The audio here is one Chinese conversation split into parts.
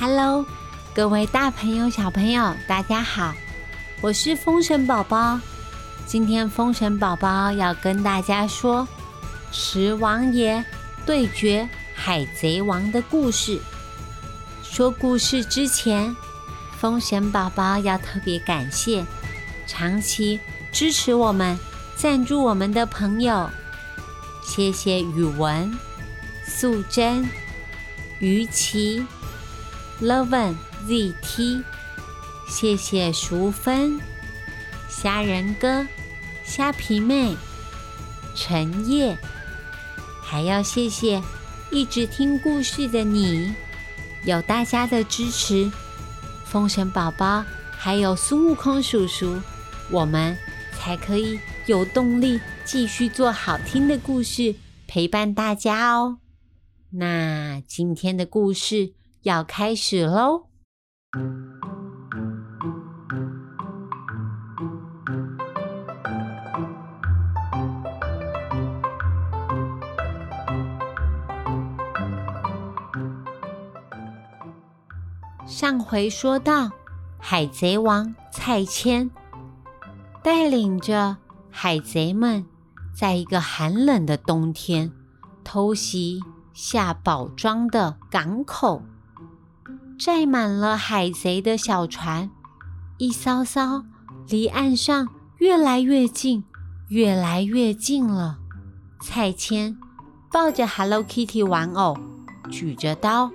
Hello，各位大朋友、小朋友，大家好，我是风神宝宝。今天风神宝宝要跟大家说十王爷对决海贼王的故事。说故事之前，风神宝宝要特别感谢长期支持我们、赞助我们的朋友，谢谢宇文、素贞、于琪。Loven ZT，谢谢淑芬、虾仁哥、虾皮妹、陈叶，还要谢谢一直听故事的你。有大家的支持，风神宝宝还有孙悟空叔叔，我们才可以有动力继续做好听的故事陪伴大家哦。那今天的故事。要开始喽！上回说到，海贼王蔡牵带领着海贼们，在一个寒冷的冬天偷袭下宝庄的港口。载满了海贼的小船，一艘艘离岸上越来越近，越来越近了。蔡牵抱着 Hello Kitty 玩偶，举着刀，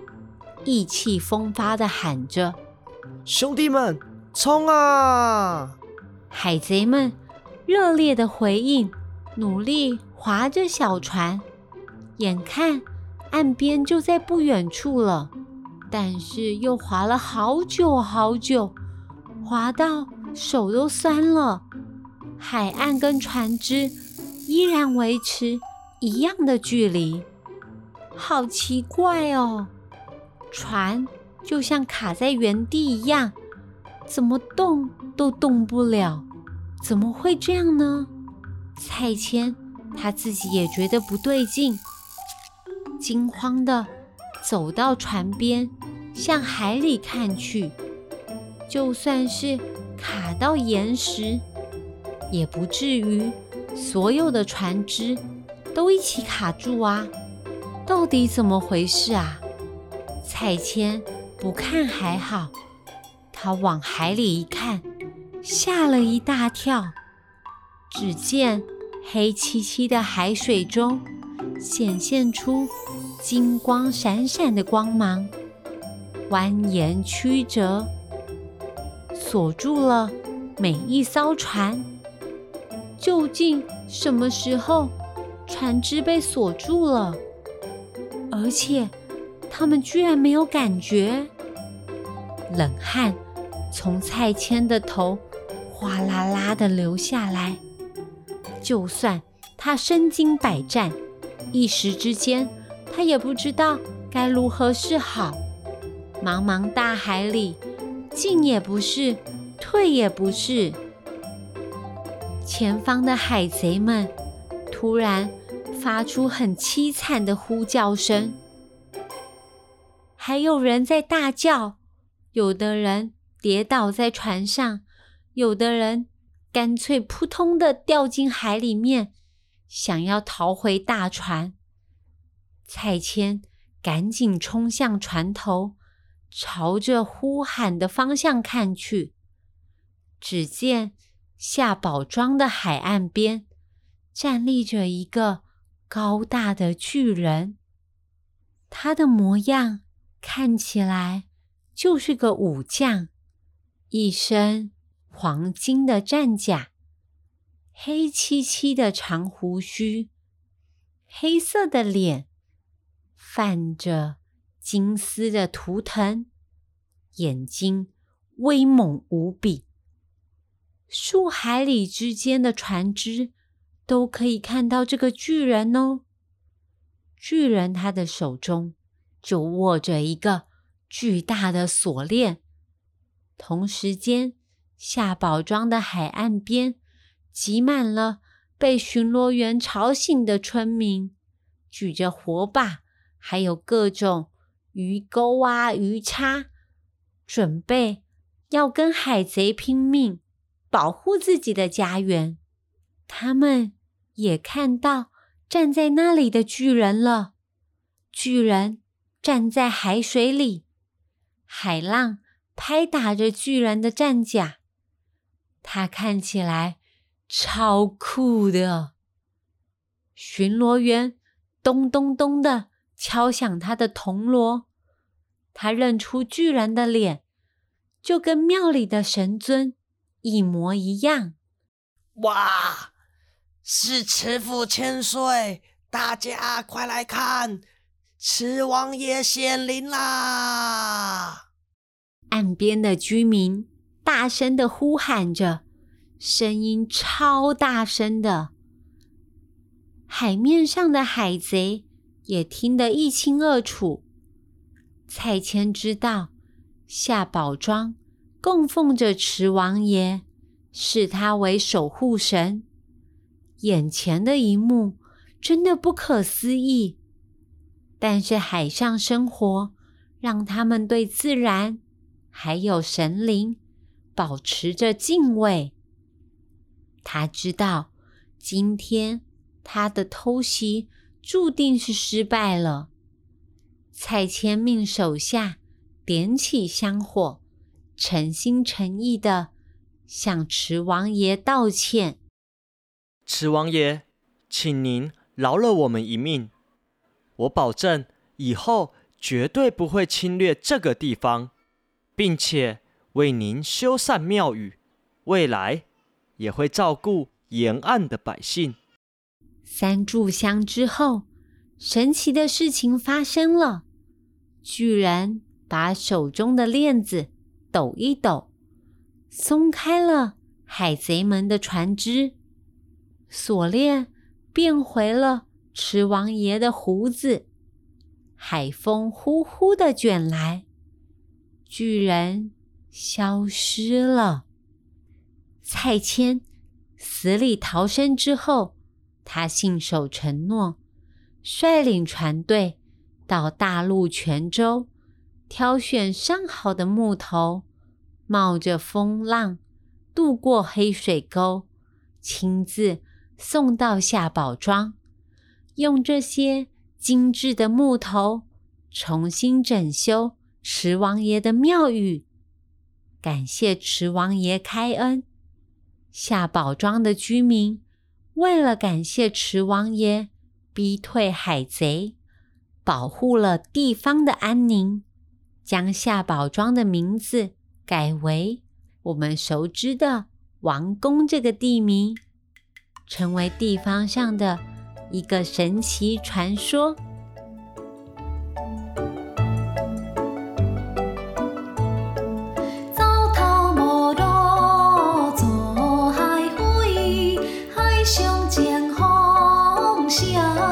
意气风发的喊着：“兄弟们，冲啊！”海贼们热烈的回应，努力划着小船，眼看岸边就在不远处了。但是又滑了好久好久，滑到手都酸了。海岸跟船只依然维持一样的距离，好奇怪哦！船就像卡在原地一样，怎么动都动不了。怎么会这样呢？蔡牵他自己也觉得不对劲，惊慌的。走到船边，向海里看去，就算是卡到岩石，也不至于所有的船只都一起卡住啊！到底怎么回事啊？蔡牵不看还好，他往海里一看，吓了一大跳。只见黑漆漆的海水中显现出。金光闪闪的光芒，蜿蜒曲折，锁住了每一艘船。究竟什么时候船只被锁住了？而且他们居然没有感觉。冷汗从蔡谦的头哗啦啦的流下来。就算他身经百战，一时之间。他也不知道该如何是好。茫茫大海里，进也不是，退也不是。前方的海贼们突然发出很凄惨的呼叫声，还有人在大叫。有的人跌倒在船上，有的人干脆扑通的掉进海里面，想要逃回大船。蔡牵赶紧冲向船头，朝着呼喊的方向看去。只见下宝庄的海岸边站立着一个高大的巨人，他的模样看起来就是个武将，一身黄金的战甲，黑漆漆的长胡须，黑色的脸。泛着金丝的图腾，眼睛威猛无比。数海里之间的船只都可以看到这个巨人哦。巨人他的手中就握着一个巨大的锁链。同时间，下宝庄的海岸边挤满了被巡逻员吵醒的村民，举着火把。还有各种鱼钩啊、鱼叉准备要跟海贼拼命，保护自己的家园。他们也看到站在那里的巨人了。巨人站在海水里，海浪拍打着巨人的战甲，他看起来超酷的。巡逻员咚咚咚的敲响他的铜锣，他认出巨人的脸，就跟庙里的神尊一模一样。哇，是慈父千岁！大家快来看，慈王爷显灵啦！岸边的居民大声的呼喊着，声音超大声的。海面上的海贼也听得一清二楚。蔡谦知道夏宝庄供奉着池王爷，视他为守护神。眼前的一幕真的不可思议，但是海上生活让他们对自然还有神灵保持着敬畏。他知道今天。他的偷袭注定是失败了。蔡牵命手下点起香火，诚心诚意的向池王爷道歉。池王爷，请您饶了我们一命，我保证以后绝对不会侵略这个地方，并且为您修缮庙宇，未来也会照顾沿岸的百姓。三炷香之后，神奇的事情发生了。巨人把手中的链子抖一抖，松开了海贼们的船只，锁链变回了池王爷的胡子。海风呼呼的卷来，巨人消失了。蔡牵死里逃生之后。他信守承诺，率领船队到大陆泉州，挑选上好的木头，冒着风浪渡过黑水沟，亲自送到夏宝庄，用这些精致的木头重新整修池王爷的庙宇，感谢池王爷开恩。夏宝庄的居民。为了感谢池王爷逼退海贼，保护了地方的安宁，将夏宝庄的名字改为我们熟知的王宫这个地名，成为地方上的一个神奇传说。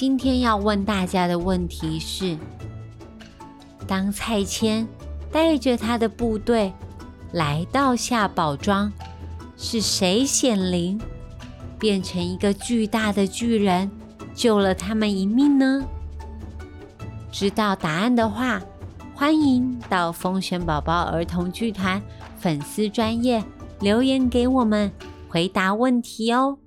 今天要问大家的问题是：当蔡牵带着他的部队来到夏宝庄，是谁显灵，变成一个巨大的巨人，救了他们一命呢？知道答案的话，欢迎到风选宝宝儿童剧团粉丝专业。留言给我们回答问题哦。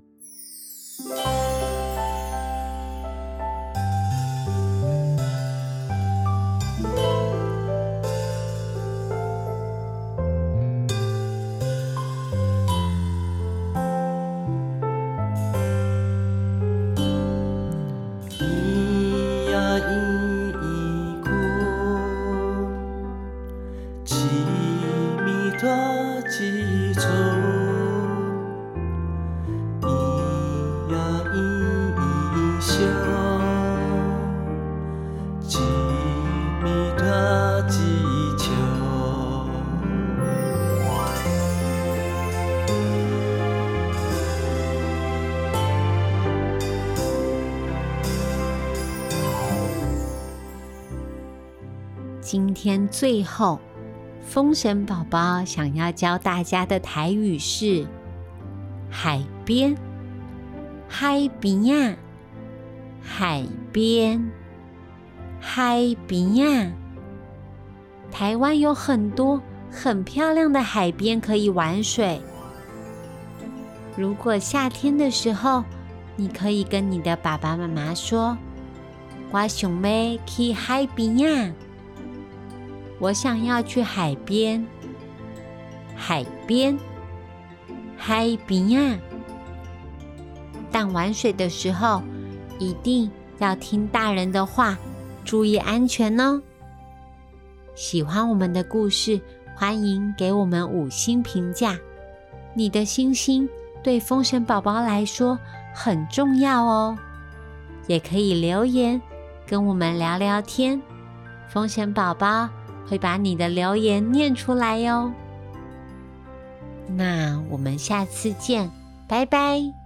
天最后，风神宝宝想要教大家的台语是“海边”，海边呀，海边，海边呀。台湾有很多很漂亮的海边可以玩水。如果夏天的时候，你可以跟你的爸爸妈妈说：“我想要去海边呀，我想要去海边，海边，海边呀。”但玩水的时候，一定要听大人的话，注意安全哦。喜欢我们的故事，欢迎给我们五星评价，你的星星。对风神宝宝来说很重要哦，也可以留言跟我们聊聊天，风神宝宝会把你的留言念出来哟。那我们下次见，拜拜。